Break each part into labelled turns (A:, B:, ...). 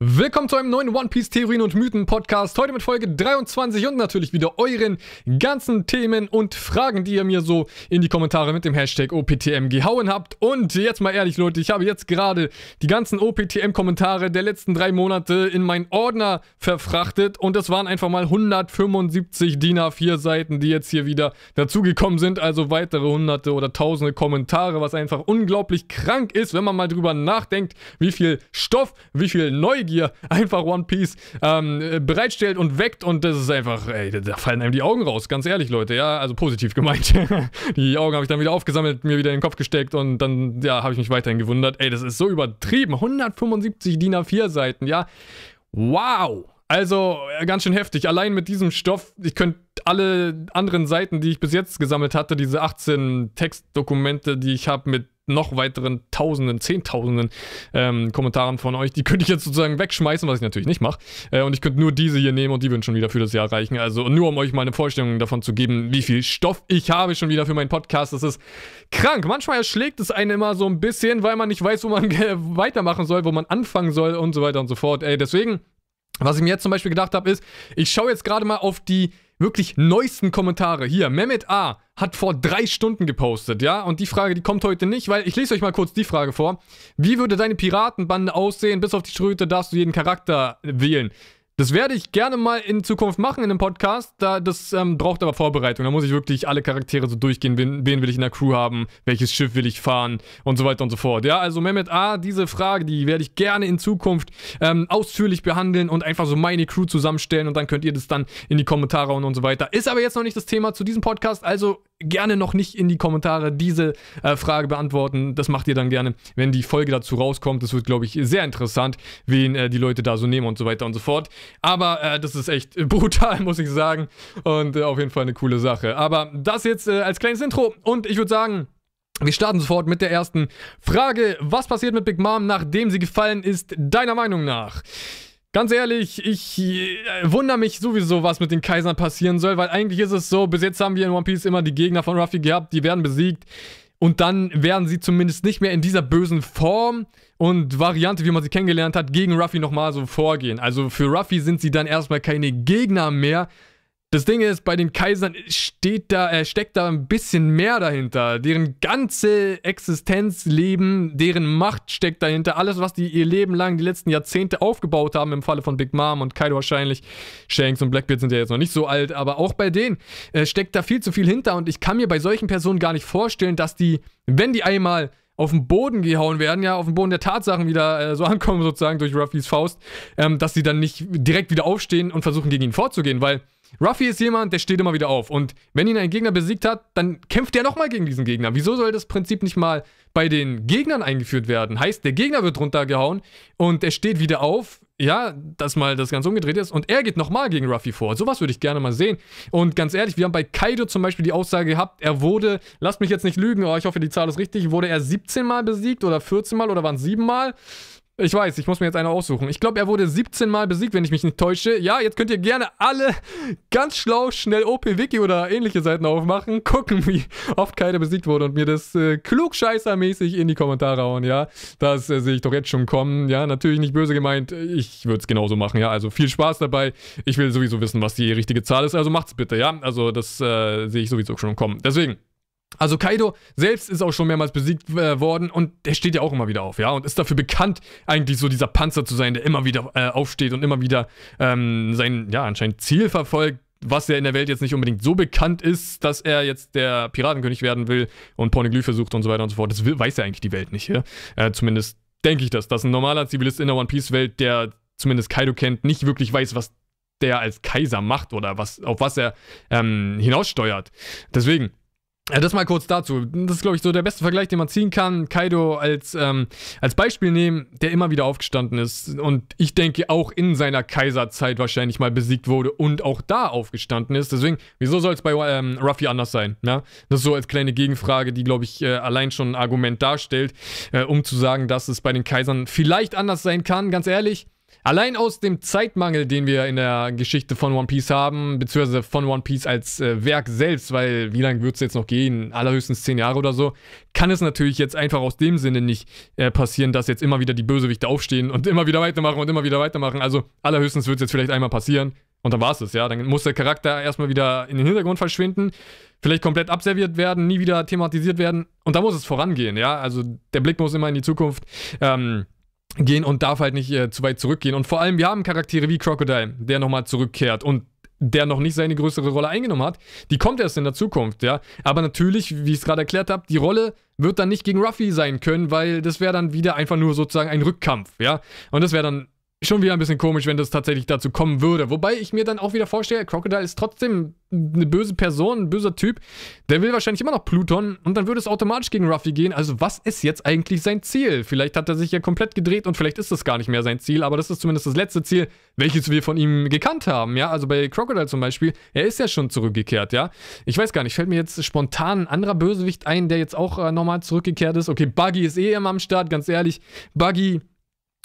A: Willkommen zu einem neuen One Piece Theorien und Mythen Podcast. Heute mit Folge 23 und natürlich wieder euren ganzen Themen und Fragen, die ihr mir so in die Kommentare mit dem Hashtag OPTM gehauen habt. Und jetzt mal ehrlich, Leute, ich habe jetzt gerade die ganzen OPTM-Kommentare der letzten drei Monate in meinen Ordner verfrachtet und es waren einfach mal 175 DIN A4 Seiten, die jetzt hier wieder dazugekommen sind. Also weitere hunderte oder tausende Kommentare, was einfach unglaublich krank ist, wenn man mal drüber nachdenkt, wie viel Stoff, wie viel Neugier Neugier einfach One Piece ähm, bereitstellt und weckt und das ist einfach, ey, da fallen einem die Augen raus, ganz ehrlich, Leute, ja, also positiv gemeint. die Augen habe ich dann wieder aufgesammelt, mir wieder in den Kopf gesteckt und dann, ja, habe ich mich weiterhin gewundert. Ey, das ist so übertrieben. 175 DIN A4 Seiten, ja. Wow! Also, ganz schön heftig. Allein mit diesem Stoff, ich könnte alle anderen Seiten, die ich bis jetzt gesammelt hatte, diese 18 Textdokumente, die ich habe mit noch weiteren Tausenden, Zehntausenden ähm, Kommentaren von euch. Die könnte ich jetzt sozusagen wegschmeißen, was ich natürlich nicht mache. Äh, und ich könnte nur diese hier nehmen und die würden schon wieder für das Jahr reichen. Also nur um euch mal eine Vorstellung davon zu geben, wie viel Stoff ich habe schon wieder für meinen Podcast. Das ist krank. Manchmal erschlägt es einen immer so ein bisschen, weil man nicht weiß, wo man weitermachen soll, wo man anfangen soll und so weiter und so fort. Ey, deswegen, was ich mir jetzt zum Beispiel gedacht habe, ist, ich schaue jetzt gerade mal auf die wirklich neuesten Kommentare. Hier, Mehmet A. hat vor drei Stunden gepostet, ja? Und die Frage, die kommt heute nicht, weil ich lese euch mal kurz die Frage vor. Wie würde deine Piratenbande aussehen? Bis auf die Schröte darfst du jeden Charakter wählen. Das werde ich gerne mal in Zukunft machen in einem Podcast. Da, das ähm, braucht aber Vorbereitung. Da muss ich wirklich alle Charaktere so durchgehen. Wen, wen, will ich in der Crew haben? Welches Schiff will ich fahren? Und so weiter und so fort. Ja, also Mehmet A., diese Frage, die werde ich gerne in Zukunft ähm, ausführlich behandeln und einfach so meine Crew zusammenstellen. Und dann könnt ihr das dann in die Kommentare und, und so weiter. Ist aber jetzt noch nicht das Thema zu diesem Podcast. Also gerne noch nicht in die Kommentare diese äh, Frage beantworten. Das macht ihr dann gerne, wenn die Folge dazu rauskommt. Das wird, glaube ich, sehr interessant, wen äh, die Leute da so nehmen und so weiter und so fort. Aber äh, das ist echt brutal, muss ich sagen. Und äh, auf jeden Fall eine coole Sache. Aber das jetzt äh, als kleines Intro. Und ich würde sagen, wir starten sofort mit der ersten Frage. Was passiert mit Big Mom, nachdem sie gefallen ist, deiner Meinung nach? Ganz ehrlich, ich äh, wundere mich sowieso, was mit den Kaisern passieren soll, weil eigentlich ist es so, bis jetzt haben wir in One Piece immer die Gegner von Ruffy gehabt, die werden besiegt und dann werden sie zumindest nicht mehr in dieser bösen Form und Variante, wie man sie kennengelernt hat, gegen Ruffy nochmal so vorgehen. Also für Ruffy sind sie dann erstmal keine Gegner mehr, das Ding ist, bei den Kaisern steht da, äh, steckt da ein bisschen mehr dahinter. Deren ganze Existenzleben, deren Macht steckt dahinter. Alles, was die ihr Leben lang, die letzten Jahrzehnte aufgebaut haben, im Falle von Big Mom und Kaido wahrscheinlich. Shanks und Blackbeard sind ja jetzt noch nicht so alt, aber auch bei denen äh, steckt da viel zu viel hinter. Und ich kann mir bei solchen Personen gar nicht vorstellen, dass die, wenn die einmal auf den Boden gehauen werden, ja, auf den Boden der Tatsachen wieder äh, so ankommen, sozusagen durch Ruffys Faust, ähm, dass sie dann nicht direkt wieder aufstehen und versuchen, gegen ihn vorzugehen, weil Ruffy ist jemand, der steht immer wieder auf. Und wenn ihn ein Gegner besiegt hat, dann kämpft er nochmal gegen diesen Gegner. Wieso soll das Prinzip nicht mal bei den Gegnern eingeführt werden? Heißt, der Gegner wird runtergehauen und er steht wieder auf. Ja, dass mal das ganz umgedreht ist und er geht nochmal gegen Ruffy vor. Sowas würde ich gerne mal sehen. Und ganz ehrlich, wir haben bei Kaido zum Beispiel die Aussage gehabt, er wurde, lasst mich jetzt nicht lügen, aber ich hoffe, die Zahl ist richtig, wurde er 17 Mal besiegt oder 14 Mal oder waren es 7 Mal? Ich weiß, ich muss mir jetzt eine aussuchen. Ich glaube, er wurde 17 Mal besiegt, wenn ich mich nicht täusche. Ja, jetzt könnt ihr gerne alle ganz schlau schnell OP-Wiki oder ähnliche Seiten aufmachen, gucken, wie oft keiner besiegt wurde und mir das äh, klugscheißermäßig in die Kommentare hauen, ja. Das äh, sehe ich doch jetzt schon kommen. Ja, natürlich nicht böse gemeint. Ich würde es genauso machen, ja. Also viel Spaß dabei. Ich will sowieso wissen, was die richtige Zahl ist. Also macht's bitte, ja. Also das äh, sehe ich sowieso schon kommen. Deswegen. Also Kaido selbst ist auch schon mehrmals besiegt äh, worden und der steht ja auch immer wieder auf, ja, und ist dafür bekannt, eigentlich so dieser Panzer zu sein, der immer wieder äh, aufsteht und immer wieder ähm, sein, ja, anscheinend Ziel verfolgt, was ja in der Welt jetzt nicht unbedingt so bekannt ist, dass er jetzt der Piratenkönig werden will und Pornoglyphe sucht und so weiter und so fort. Das weiß ja eigentlich die Welt nicht, ja? Äh, zumindest denke ich das, dass ein normaler Zivilist in der One Piece Welt, der zumindest Kaido kennt, nicht wirklich weiß, was der als Kaiser macht oder was, auf was er ähm, hinaussteuert. Deswegen, ja, das mal kurz dazu. Das ist, glaube ich, so der beste Vergleich, den man ziehen kann. Kaido als, ähm, als Beispiel nehmen, der immer wieder aufgestanden ist und ich denke auch in seiner Kaiserzeit wahrscheinlich mal besiegt wurde und auch da aufgestanden ist. Deswegen, wieso soll es bei ähm, Ruffy anders sein? Ja? Das ist so als kleine Gegenfrage, die, glaube ich, äh, allein schon ein Argument darstellt, äh, um zu sagen, dass es bei den Kaisern vielleicht anders sein kann. Ganz ehrlich, Allein aus dem Zeitmangel, den wir in der Geschichte von One Piece haben, beziehungsweise von One Piece als äh, Werk selbst, weil wie lange wird es jetzt noch gehen? Allerhöchstens zehn Jahre oder so, kann es natürlich jetzt einfach aus dem Sinne nicht äh, passieren, dass jetzt immer wieder die Bösewichte aufstehen und immer wieder weitermachen und immer wieder weitermachen. Also allerhöchstens wird es jetzt vielleicht einmal passieren und dann war es es, ja. Dann muss der Charakter erstmal wieder in den Hintergrund verschwinden, vielleicht komplett abserviert werden, nie wieder thematisiert werden und da muss es vorangehen, ja. Also der Blick muss immer in die Zukunft. Ähm, gehen und darf halt nicht äh, zu weit zurückgehen. Und vor allem, wir haben Charaktere wie Crocodile, der nochmal zurückkehrt und der noch nicht seine größere Rolle eingenommen hat, die kommt erst in der Zukunft, ja. Aber natürlich, wie ich es gerade erklärt habe, die Rolle wird dann nicht gegen Ruffy sein können, weil das wäre dann wieder einfach nur sozusagen ein Rückkampf, ja. Und das wäre dann schon wieder ein bisschen komisch, wenn das tatsächlich dazu kommen würde. Wobei ich mir dann auch wieder vorstelle, Crocodile ist trotzdem eine böse Person, ein böser Typ. Der will wahrscheinlich immer noch Pluton und dann würde es automatisch gegen Ruffy gehen. Also was ist jetzt eigentlich sein Ziel? Vielleicht hat er sich ja komplett gedreht und vielleicht ist das gar nicht mehr sein Ziel, aber das ist zumindest das letzte Ziel, welches wir von ihm gekannt haben, ja. Also bei Crocodile zum Beispiel, er ist ja schon zurückgekehrt, ja. Ich weiß gar nicht, fällt mir jetzt spontan ein anderer Bösewicht ein, der jetzt auch äh, nochmal zurückgekehrt ist. Okay, Buggy ist eh immer am Start, ganz ehrlich. Buggy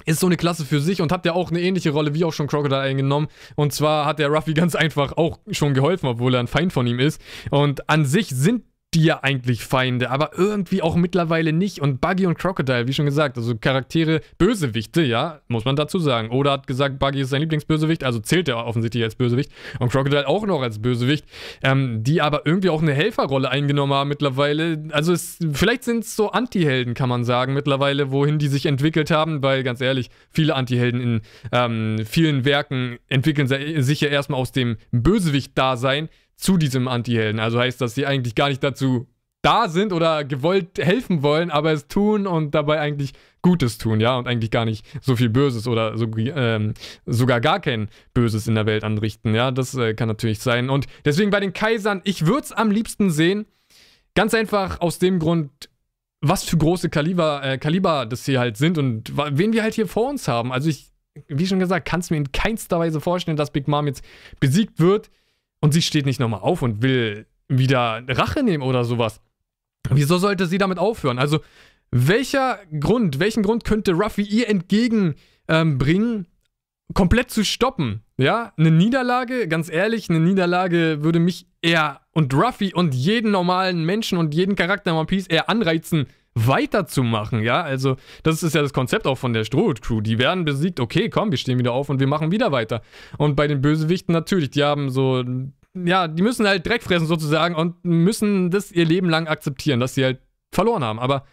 A: ist so eine Klasse für sich und hat ja auch eine ähnliche Rolle wie auch schon Crocodile eingenommen. Und zwar hat der Ruffy ganz einfach auch schon geholfen, obwohl er ein Feind von ihm ist. Und an sich sind die ja eigentlich Feinde, aber irgendwie auch mittlerweile nicht. Und Buggy und Crocodile, wie schon gesagt, also Charaktere, Bösewichte, ja, muss man dazu sagen. Oder hat gesagt, Buggy ist sein Lieblingsbösewicht, also zählt er offensichtlich als Bösewicht. Und Crocodile auch noch als Bösewicht, ähm, die aber irgendwie auch eine Helferrolle eingenommen haben mittlerweile. Also es, vielleicht sind es so Anti-Helden, kann man sagen, mittlerweile, wohin die sich entwickelt haben, weil ganz ehrlich, viele Anti-Helden in ähm, vielen Werken entwickeln sich ja erstmal aus dem Bösewicht-Dasein zu diesem Anti-Helden. Also heißt, dass sie eigentlich gar nicht dazu da sind oder gewollt helfen wollen, aber es tun und dabei eigentlich Gutes tun, ja, und eigentlich gar nicht so viel Böses oder so, ähm, sogar gar kein Böses in der Welt anrichten, ja, das äh, kann natürlich sein. Und deswegen bei den Kaisern, ich würde es am liebsten sehen, ganz einfach aus dem Grund, was für große Kaliber, äh, Kaliber das hier halt sind und wen wir halt hier vor uns haben. Also ich, wie schon gesagt, kann es mir in keinster Weise vorstellen, dass Big Mom jetzt besiegt wird. Und sie steht nicht nochmal auf und will wieder Rache nehmen oder sowas. Wieso sollte sie damit aufhören? Also, welcher Grund, welchen Grund könnte Ruffy ihr entgegenbringen, ähm, komplett zu stoppen? Ja, eine Niederlage, ganz ehrlich, eine Niederlage würde mich eher und Ruffy und jeden normalen Menschen und jeden Charakter in One Piece eher anreizen, weiterzumachen, ja. Also, das ist ja das Konzept auch von der Strohhut-Crew. Die werden besiegt, okay, komm, wir stehen wieder auf und wir machen wieder weiter. Und bei den Bösewichten natürlich, die haben so, ja, die müssen halt Dreck fressen sozusagen und müssen das ihr Leben lang akzeptieren, dass sie halt verloren haben. Aber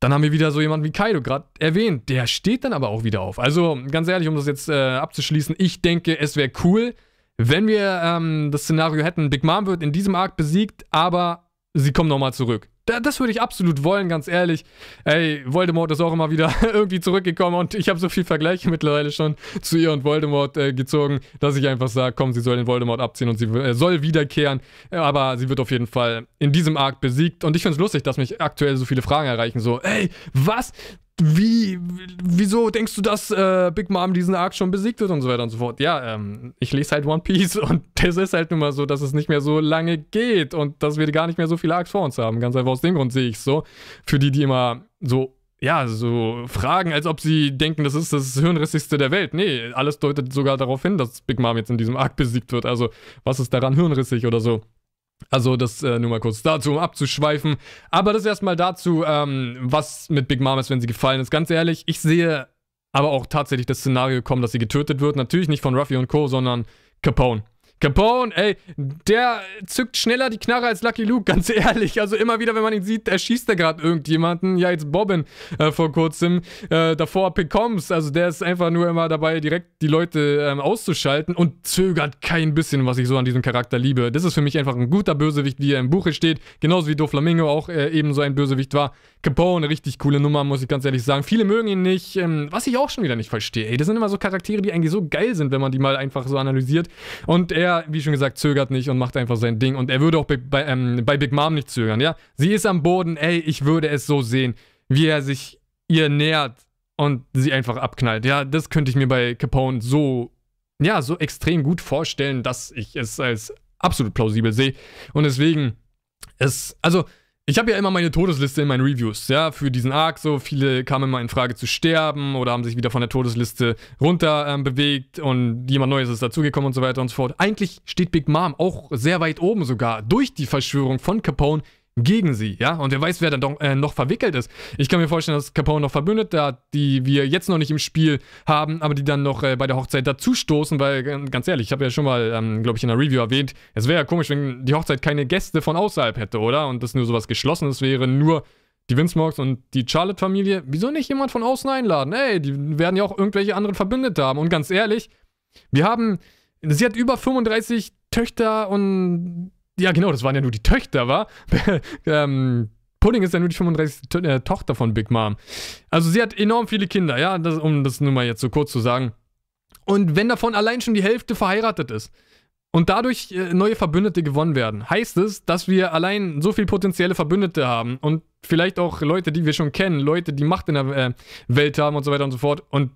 A: dann haben wir wieder so jemanden wie Kaido gerade erwähnt. Der steht dann aber auch wieder auf. Also, ganz ehrlich, um das jetzt äh, abzuschließen, ich denke, es wäre cool, wenn wir ähm, das Szenario hätten, Big Mom wird in diesem Arc besiegt, aber sie kommen nochmal zurück das würde ich absolut wollen, ganz ehrlich. Ey, Voldemort ist auch immer wieder irgendwie zurückgekommen und ich habe so viel Vergleiche mittlerweile schon zu ihr und Voldemort äh, gezogen, dass ich einfach sage, komm, sie soll den Voldemort abziehen und sie äh, soll wiederkehren. Aber sie wird auf jeden Fall in diesem Arc besiegt und ich finde es lustig, dass mich aktuell so viele Fragen erreichen. So, ey, was? Wie, wieso denkst du, dass äh, Big Mom diesen Arc schon besiegt wird und so weiter und so fort? Ja, ähm, ich lese halt One Piece und das ist halt nun mal so, dass es nicht mehr so lange geht und dass wir gar nicht mehr so viele Arcs vor uns haben. Ganz einfach aus dem Grund sehe ich es so. Für die, die immer so, ja, so fragen, als ob sie denken, das ist das Hirnrissigste der Welt. Nee, alles deutet sogar darauf hin, dass Big Mom jetzt in diesem Arc besiegt wird. Also, was ist daran hirnrissig oder so? Also das äh, nur mal kurz dazu, um abzuschweifen. Aber das erstmal dazu, ähm, was mit Big Mom ist, wenn sie gefallen ist. Ganz ehrlich, ich sehe aber auch tatsächlich das Szenario kommen, dass sie getötet wird. Natürlich nicht von Ruffy und Co., sondern Capone. Capone, ey, der zückt schneller die Knarre als Lucky Luke, ganz ehrlich. Also immer wieder, wenn man ihn sieht, erschießt er gerade irgendjemanden. Ja, jetzt Bobbin äh, vor kurzem. Äh, davor Picoms, also der ist einfach nur immer dabei, direkt die Leute ähm, auszuschalten und zögert kein bisschen, was ich so an diesem Charakter liebe. Das ist für mich einfach ein guter Bösewicht, wie er im Buche steht. Genauso wie Doflamingo auch äh, eben so ein Bösewicht war. Capone, richtig coole Nummer, muss ich ganz ehrlich sagen. Viele mögen ihn nicht, ähm, was ich auch schon wieder nicht verstehe. Ey, das sind immer so Charaktere, die eigentlich so geil sind, wenn man die mal einfach so analysiert. Und er, wie schon gesagt, zögert nicht und macht einfach sein Ding. Und er würde auch bei, bei, ähm, bei Big Mom nicht zögern, ja. Sie ist am Boden, ey, ich würde es so sehen, wie er sich ihr nähert und sie einfach abknallt. Ja, das könnte ich mir bei Capone so, ja, so extrem gut vorstellen, dass ich es als absolut plausibel sehe. Und deswegen, es, also, ich habe ja immer meine Todesliste in meinen Reviews, ja, für diesen Arc. So viele kamen immer in Frage zu sterben oder haben sich wieder von der Todesliste runter ähm, bewegt und jemand Neues ist dazugekommen und so weiter und so fort. Eigentlich steht Big Mom auch sehr weit oben sogar durch die Verschwörung von Capone gegen sie, ja? Und wer weiß, wer dann doch, äh, noch verwickelt ist. Ich kann mir vorstellen, dass Capone noch Verbündete hat, die wir jetzt noch nicht im Spiel haben, aber die dann noch äh, bei der Hochzeit dazustoßen, weil, äh, ganz ehrlich, ich habe ja schon mal, ähm, glaube ich, in der Review erwähnt, es wäre ja komisch, wenn die Hochzeit keine Gäste von außerhalb hätte, oder? Und das nur sowas Geschlossenes wäre, nur die Vince Morgs und die Charlotte-Familie. Wieso nicht jemand von außen einladen? Ey, die werden ja auch irgendwelche anderen Verbündete haben. Und ganz ehrlich, wir haben, sie hat über 35 Töchter und ja, genau, das waren ja nur die Töchter, war. ähm, Pudding ist ja nur die 35. To äh, Tochter von Big Mom. Also sie hat enorm viele Kinder, ja, das, um das nur mal jetzt so kurz zu sagen. Und wenn davon allein schon die Hälfte verheiratet ist und dadurch äh, neue Verbündete gewonnen werden, heißt es, dass wir allein so viel potenzielle Verbündete haben und vielleicht auch Leute, die wir schon kennen, Leute, die Macht in der äh, Welt haben und so weiter und so fort. Und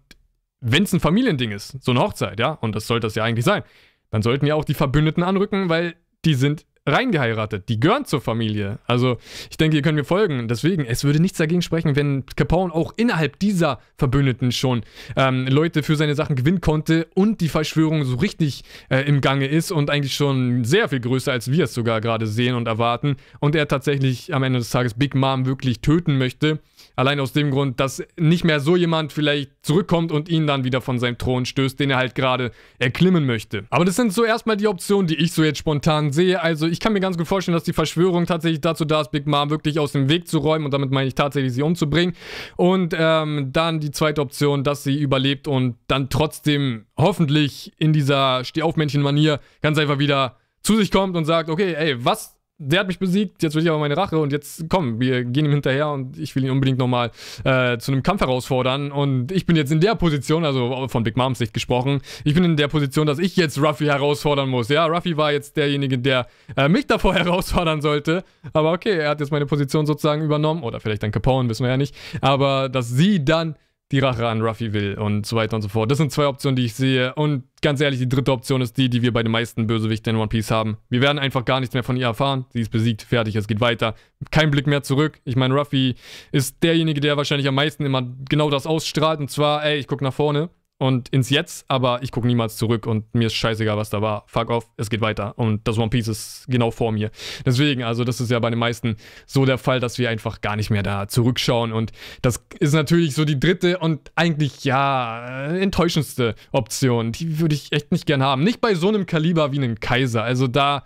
A: wenn es ein Familiending ist, so eine Hochzeit, ja, und das sollte das ja eigentlich sein, dann sollten ja auch die Verbündeten anrücken, weil die sind reingeheiratet. Die gehören zur Familie. Also, ich denke, ihr könnt mir folgen. Deswegen, es würde nichts dagegen sprechen, wenn Capone auch innerhalb dieser Verbündeten schon ähm, Leute für seine Sachen gewinnen konnte und die Verschwörung so richtig äh, im Gange ist und eigentlich schon sehr viel größer, als wir es sogar gerade sehen und erwarten. Und er tatsächlich am Ende des Tages Big Mom wirklich töten möchte. Allein aus dem Grund, dass nicht mehr so jemand vielleicht zurückkommt und ihn dann wieder von seinem Thron stößt, den er halt gerade erklimmen möchte. Aber das sind so erstmal die Optionen, die ich so jetzt spontan sehe. Also ich kann mir ganz gut vorstellen, dass die Verschwörung tatsächlich dazu da ist, Big Mom wirklich aus dem Weg zu räumen und damit meine ich tatsächlich sie umzubringen. Und ähm, dann die zweite Option, dass sie überlebt und dann trotzdem hoffentlich in dieser Stehaufmännchen-Manier ganz einfach wieder zu sich kommt und sagt, okay, ey, was der hat mich besiegt, jetzt will ich aber meine Rache und jetzt komm, wir gehen ihm hinterher und ich will ihn unbedingt nochmal äh, zu einem Kampf herausfordern. Und ich bin jetzt in der Position, also von Big Moms Sicht gesprochen, ich bin in der Position, dass ich jetzt Ruffy herausfordern muss. Ja, Ruffy war jetzt derjenige, der äh, mich davor herausfordern sollte. Aber okay, er hat jetzt meine Position sozusagen übernommen. Oder vielleicht dann Capone, wissen wir ja nicht. Aber dass sie dann die Rache an Ruffy will und so weiter und so fort. Das sind zwei Optionen, die ich sehe. Und ganz ehrlich, die dritte Option ist die, die wir bei den meisten Bösewichten in One Piece haben. Wir werden einfach gar nichts mehr von ihr erfahren. Sie ist besiegt, fertig, es geht weiter. Kein Blick mehr zurück. Ich meine, Ruffy ist derjenige, der wahrscheinlich am meisten immer genau das ausstrahlt. Und zwar, ey, ich gucke nach vorne und ins Jetzt, aber ich gucke niemals zurück und mir ist scheißegal, was da war. Fuck off, es geht weiter. Und das One Piece ist genau vor mir. Deswegen, also das ist ja bei den meisten so der Fall, dass wir einfach gar nicht mehr da zurückschauen. Und das ist natürlich so die dritte und eigentlich, ja, äh, enttäuschendste Option. Die würde ich echt nicht gern haben. Nicht bei so einem Kaliber wie einem Kaiser. Also da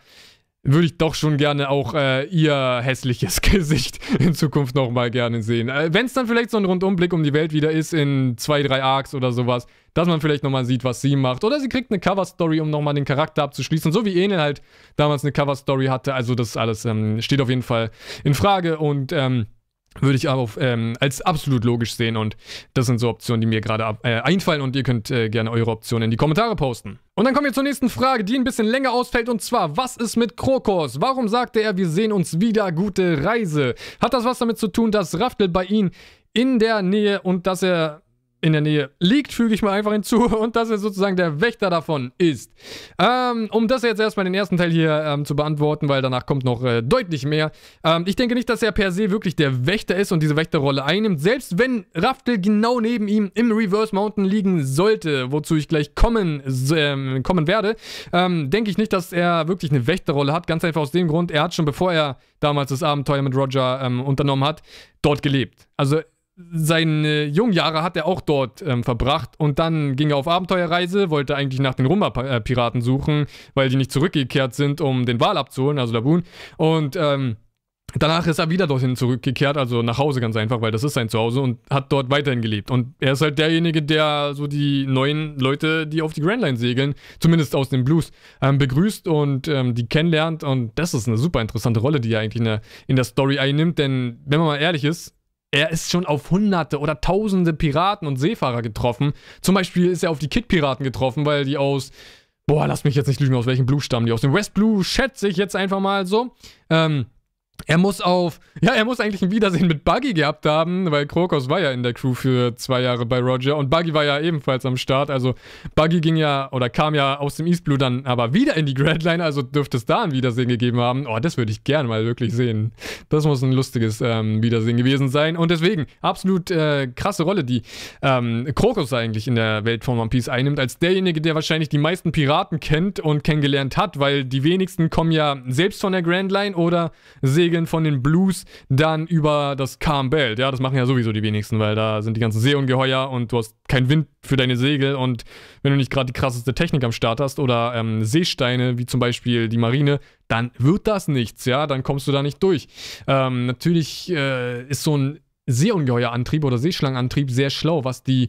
A: würde ich doch schon gerne auch äh, ihr hässliches Gesicht in Zukunft nochmal gerne sehen. Äh, Wenn es dann vielleicht so ein Rundumblick um die Welt wieder ist in zwei, drei Arcs oder sowas, dass man vielleicht nochmal sieht, was sie macht. Oder sie kriegt eine Cover-Story, um nochmal den Charakter abzuschließen, so wie Enel halt damals eine Cover-Story hatte. Also das alles ähm, steht auf jeden Fall in Frage und ähm, würde ich aber ähm, als absolut logisch sehen und das sind so Optionen, die mir gerade äh, einfallen und ihr könnt äh, gerne eure Optionen in die Kommentare posten. Und dann kommen wir zur nächsten Frage, die ein bisschen länger ausfällt und zwar, was ist mit Krokos? Warum sagte er, wir sehen uns wieder, gute Reise? Hat das was damit zu tun, dass Raftel bei ihm in der Nähe und dass er in der Nähe liegt, füge ich mal einfach hinzu, und dass er sozusagen der Wächter davon ist. Ähm, um das jetzt erstmal den ersten Teil hier ähm, zu beantworten, weil danach kommt noch äh, deutlich mehr. Ähm, ich denke nicht, dass er per se wirklich der Wächter ist und diese Wächterrolle einnimmt. Selbst wenn Raftel genau neben ihm im Reverse Mountain liegen sollte, wozu ich gleich kommen, ähm, kommen werde, ähm, denke ich nicht, dass er wirklich eine Wächterrolle hat. Ganz einfach aus dem Grund, er hat schon bevor er damals das Abenteuer mit Roger ähm, unternommen hat, dort gelebt. Also seine jungen Jahre hat er auch dort ähm, verbracht und dann ging er auf Abenteuerreise, wollte eigentlich nach den Rumba-Piraten suchen, weil die nicht zurückgekehrt sind, um den Wal abzuholen, also Laboon. Und ähm, danach ist er wieder dorthin zurückgekehrt, also nach Hause ganz einfach, weil das ist sein Zuhause und hat dort weiterhin gelebt. Und er ist halt derjenige, der so die neuen Leute, die auf die Grand Line segeln, zumindest aus dem Blues, ähm, begrüßt und ähm, die kennenlernt. Und das ist eine super interessante Rolle, die er eigentlich in der, in der Story einnimmt, denn wenn man mal ehrlich ist, er ist schon auf hunderte oder tausende Piraten und Seefahrer getroffen. Zum Beispiel ist er auf die Kid-Piraten getroffen, weil die aus, boah, lass mich jetzt nicht lügen, aus welchem Blue stammen die. Aus dem West Blue schätze ich jetzt einfach mal so. Ähm, er muss auf, ja, er muss eigentlich ein Wiedersehen mit Buggy gehabt haben, weil Krokos war ja in der Crew für zwei Jahre bei Roger und Buggy war ja ebenfalls am Start. Also Buggy ging ja oder kam ja aus dem East Blue dann aber wieder in die Grand Line, also dürfte es da ein Wiedersehen gegeben haben. Oh, das würde ich gerne mal wirklich sehen. Das muss ein lustiges ähm, Wiedersehen gewesen sein. Und deswegen, absolut äh, krasse Rolle, die ähm, Krokos eigentlich in der Welt von One Piece einnimmt, als derjenige, der wahrscheinlich die meisten Piraten kennt und kennengelernt hat, weil die wenigsten kommen ja selbst von der Grand Line oder segeln Segeln von den Blues dann über das Calm Belt. Ja, das machen ja sowieso die wenigsten, weil da sind die ganzen Seeungeheuer und du hast keinen Wind für deine Segel und wenn du nicht gerade die krasseste Technik am Start hast oder ähm, Seesteine, wie zum Beispiel die Marine, dann wird das nichts, ja, dann kommst du da nicht durch. Ähm, natürlich äh, ist so ein Seeungeheuerantrieb oder Seeschlangenantrieb sehr schlau, was die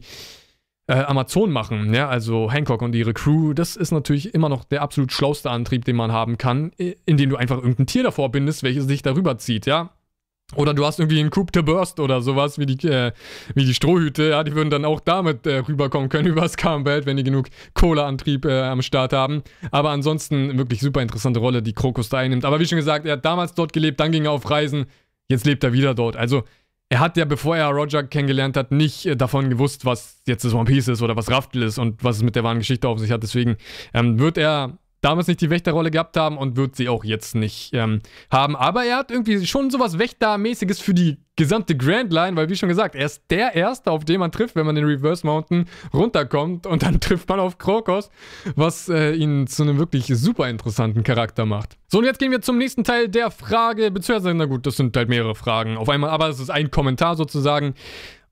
A: äh, Amazon machen, ja, also Hancock und ihre Crew, das ist natürlich immer noch der absolut schlauste Antrieb, den man haben kann, indem du einfach irgendein Tier davor bindest, welches sich darüber zieht, ja. Oder du hast irgendwie einen Coup de Burst oder sowas, wie die, äh, wie die Strohhüte, ja, die würden dann auch damit äh, rüberkommen können übers Carmbelt, wenn die genug Kohleantrieb äh, am Start haben. Aber ansonsten wirklich super interessante Rolle, die Krokus da einnimmt. Aber wie schon gesagt, er hat damals dort gelebt, dann ging er auf Reisen, jetzt lebt er wieder dort. Also er hat ja, bevor er Roger kennengelernt hat, nicht äh, davon gewusst, was jetzt das One Piece ist oder was Raftel ist und was es mit der wahren Geschichte auf sich hat. Deswegen ähm, wird er damals nicht die Wächterrolle gehabt haben und wird sie auch jetzt nicht ähm, haben. Aber er hat irgendwie schon sowas Wächtermäßiges für die gesamte Grand Line, weil wie schon gesagt, er ist der Erste, auf den man trifft, wenn man den Reverse Mountain runterkommt und dann trifft man auf Krokos, was äh, ihn zu einem wirklich super interessanten Charakter macht. So, und jetzt gehen wir zum nächsten Teil der Frage, beziehungsweise, na gut, das sind halt mehrere Fragen auf einmal, aber es ist ein Kommentar sozusagen.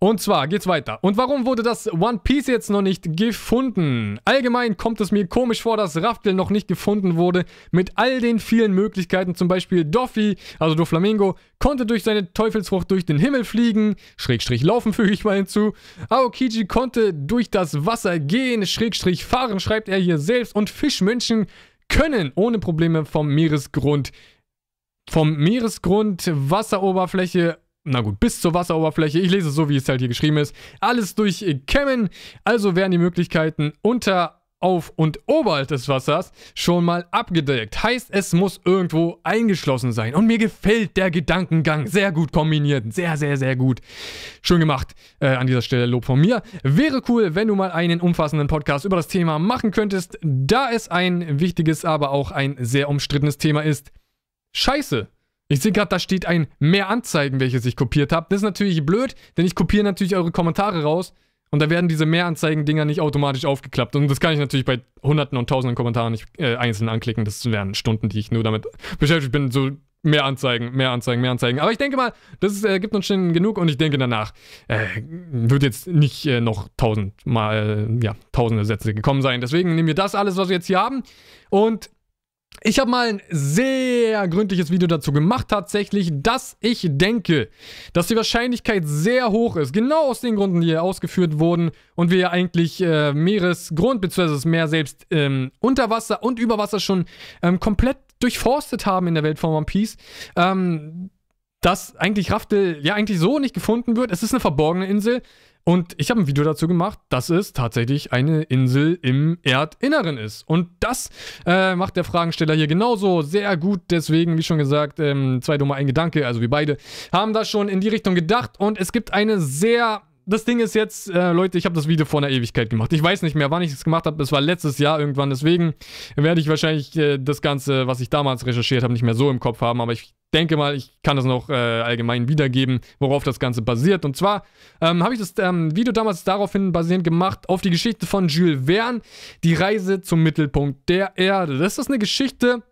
A: Und zwar geht's weiter. Und warum wurde das One Piece jetzt noch nicht gefunden? Allgemein kommt es mir komisch vor, dass Raftel noch nicht gefunden wurde. Mit all den vielen Möglichkeiten, zum Beispiel Doffy, also Doflamingo, konnte durch seine Teufelsfrucht durch den Himmel fliegen, Schrägstrich laufen füge ich mal hinzu. Aokiji konnte durch das Wasser gehen, Schrägstrich fahren, schreibt er hier selbst. Und Fischmenschen können ohne Probleme vom Meeresgrund vom Meeresgrund, Wasseroberfläche na gut, bis zur Wasseroberfläche. Ich lese es so, wie es halt hier geschrieben ist. Alles durchkämmen. Also werden die Möglichkeiten unter, auf und oberhalb des Wassers schon mal abgedeckt. Heißt, es muss irgendwo eingeschlossen sein. Und mir gefällt der Gedankengang sehr gut kombiniert. Sehr, sehr, sehr gut. Schön gemacht. Äh, an dieser Stelle Lob von mir. Wäre cool, wenn du mal einen umfassenden Podcast über das Thema machen könntest, da es ein wichtiges, aber auch ein sehr umstrittenes Thema ist. Scheiße. Ich sehe gerade, da steht ein mehr Anzeigen, welches ich kopiert habe. Das ist natürlich blöd, denn ich kopiere natürlich eure Kommentare raus und da werden diese Mehranzeigen-Dinger nicht automatisch aufgeklappt. Und das kann ich natürlich bei hunderten und tausenden Kommentaren nicht äh, einzeln anklicken. Das wären Stunden, die ich nur damit beschäftigt bin. So mehr Anzeigen, mehr Anzeigen, mehr Anzeigen. Aber ich denke mal, das äh, gibt uns schon genug und ich denke danach äh, wird jetzt nicht äh, noch tausendmal, ja, tausende Sätze gekommen sein. Deswegen nehmen wir das alles, was wir jetzt hier haben und ich habe mal ein sehr gründliches Video dazu gemacht, tatsächlich, dass ich denke, dass die Wahrscheinlichkeit sehr hoch ist, genau aus den Gründen, die hier ausgeführt wurden, und wir eigentlich äh, Meeresgrund bzw. das Meer selbst ähm, unter Wasser und über Wasser schon ähm, komplett durchforstet haben in der Welt von One Piece. Ähm, dass eigentlich Raftel ja eigentlich so nicht gefunden wird. Es ist eine verborgene Insel. Und ich habe ein Video dazu gemacht, dass es tatsächlich eine Insel im Erdinneren ist. Und das äh, macht der Fragensteller hier genauso sehr gut. Deswegen, wie schon gesagt, ähm, zwei dumme, ein Gedanke. Also wir beide haben da schon in die Richtung gedacht. Und es gibt eine sehr das Ding ist jetzt, äh, Leute, ich habe das Video vor einer Ewigkeit gemacht. Ich weiß nicht mehr, wann ich es gemacht habe. Es war letztes Jahr irgendwann. Deswegen werde ich wahrscheinlich äh, das Ganze, was ich damals recherchiert habe, nicht mehr so im Kopf haben. Aber ich denke mal, ich kann das noch äh, allgemein wiedergeben, worauf das Ganze basiert. Und zwar ähm, habe ich das ähm, Video damals daraufhin basierend gemacht, auf die Geschichte von Jules Verne, die Reise zum Mittelpunkt der Erde. Das ist eine Geschichte,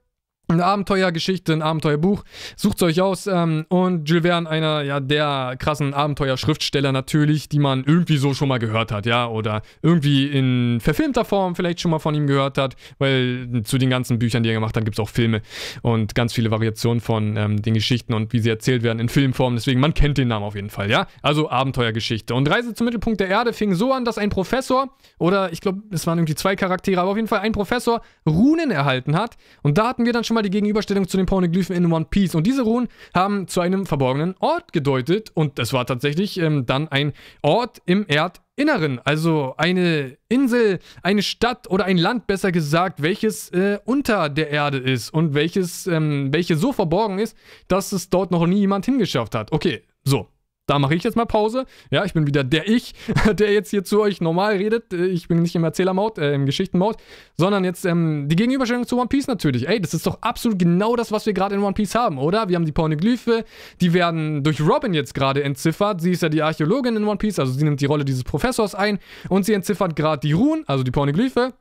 A: eine Abenteuergeschichte, ein Abenteuerbuch. Sucht es euch aus. Ähm, und Jules Verne, einer ja, der krassen Abenteuerschriftsteller natürlich, die man irgendwie so schon mal gehört hat, ja, oder irgendwie in verfilmter Form vielleicht schon mal von ihm gehört hat, weil zu den ganzen Büchern, die er gemacht hat, gibt es auch Filme und ganz viele Variationen von ähm, den Geschichten und wie sie erzählt werden in Filmform. Deswegen, man kennt den Namen auf jeden Fall, ja. Also Abenteuergeschichte. Und Reise zum Mittelpunkt der Erde fing so an, dass ein Professor, oder ich glaube, es waren irgendwie zwei Charaktere, aber auf jeden Fall ein Professor Runen erhalten hat. Und da hatten wir dann schon mal einmal die Gegenüberstellung zu den Pornoglyphen in One Piece. Und diese Runen haben zu einem verborgenen Ort gedeutet. Und es war tatsächlich ähm, dann ein Ort im Erdinneren. Also eine Insel, eine Stadt oder ein Land, besser gesagt, welches äh, unter der Erde ist und welches, ähm, welche so verborgen ist, dass es dort noch nie jemand hingeschafft hat. Okay, so. Da mache ich jetzt mal Pause. Ja, ich bin wieder der Ich, der jetzt hier zu euch normal redet. Ich bin nicht im Erzählermode, äh, im Geschichtenmode, sondern jetzt ähm, die Gegenüberstellung zu One Piece natürlich. Ey, das ist doch absolut genau das, was wir gerade in One Piece haben, oder? Wir haben die Pornoglyphe, die werden durch Robin jetzt gerade entziffert. Sie ist ja die Archäologin in One Piece, also sie nimmt die Rolle dieses Professors ein und sie entziffert gerade die Runen, also die Pornoglyphe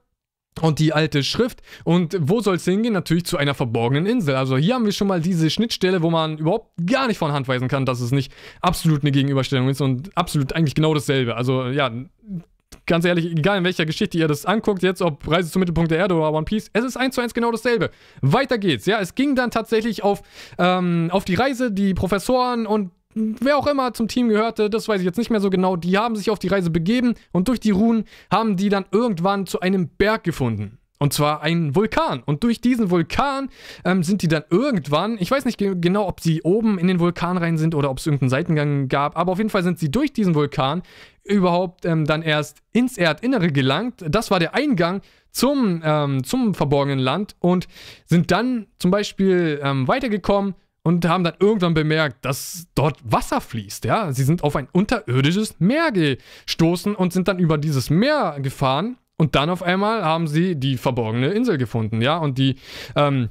A: und die alte Schrift. Und wo soll es hingehen? Natürlich zu einer verborgenen Insel. Also hier haben wir schon mal diese Schnittstelle, wo man überhaupt gar nicht von Hand weisen kann, dass es nicht absolut eine Gegenüberstellung ist und absolut eigentlich genau dasselbe. Also ja, ganz ehrlich, egal in welcher Geschichte ihr das anguckt, jetzt ob Reise zum Mittelpunkt der Erde oder One Piece, es ist eins zu eins genau dasselbe. Weiter geht's, ja. Es ging dann tatsächlich auf, ähm, auf die Reise, die Professoren und wer auch immer zum Team gehörte, das weiß ich jetzt nicht mehr so genau, die haben sich auf die Reise begeben und durch die Runen haben die dann irgendwann zu einem Berg gefunden. Und zwar ein Vulkan. Und durch diesen Vulkan ähm, sind die dann irgendwann, ich weiß nicht genau, ob sie oben in den Vulkan rein sind oder ob es irgendeinen Seitengang gab, aber auf jeden Fall sind sie durch diesen Vulkan überhaupt ähm, dann erst ins Erdinnere gelangt. Das war der Eingang zum, ähm, zum verborgenen Land und sind dann zum Beispiel ähm, weitergekommen und haben dann irgendwann bemerkt, dass dort Wasser fließt. Ja, sie sind auf ein unterirdisches Meer gestoßen und sind dann über dieses Meer gefahren und dann auf einmal haben sie die verborgene Insel gefunden. Ja, und die ähm,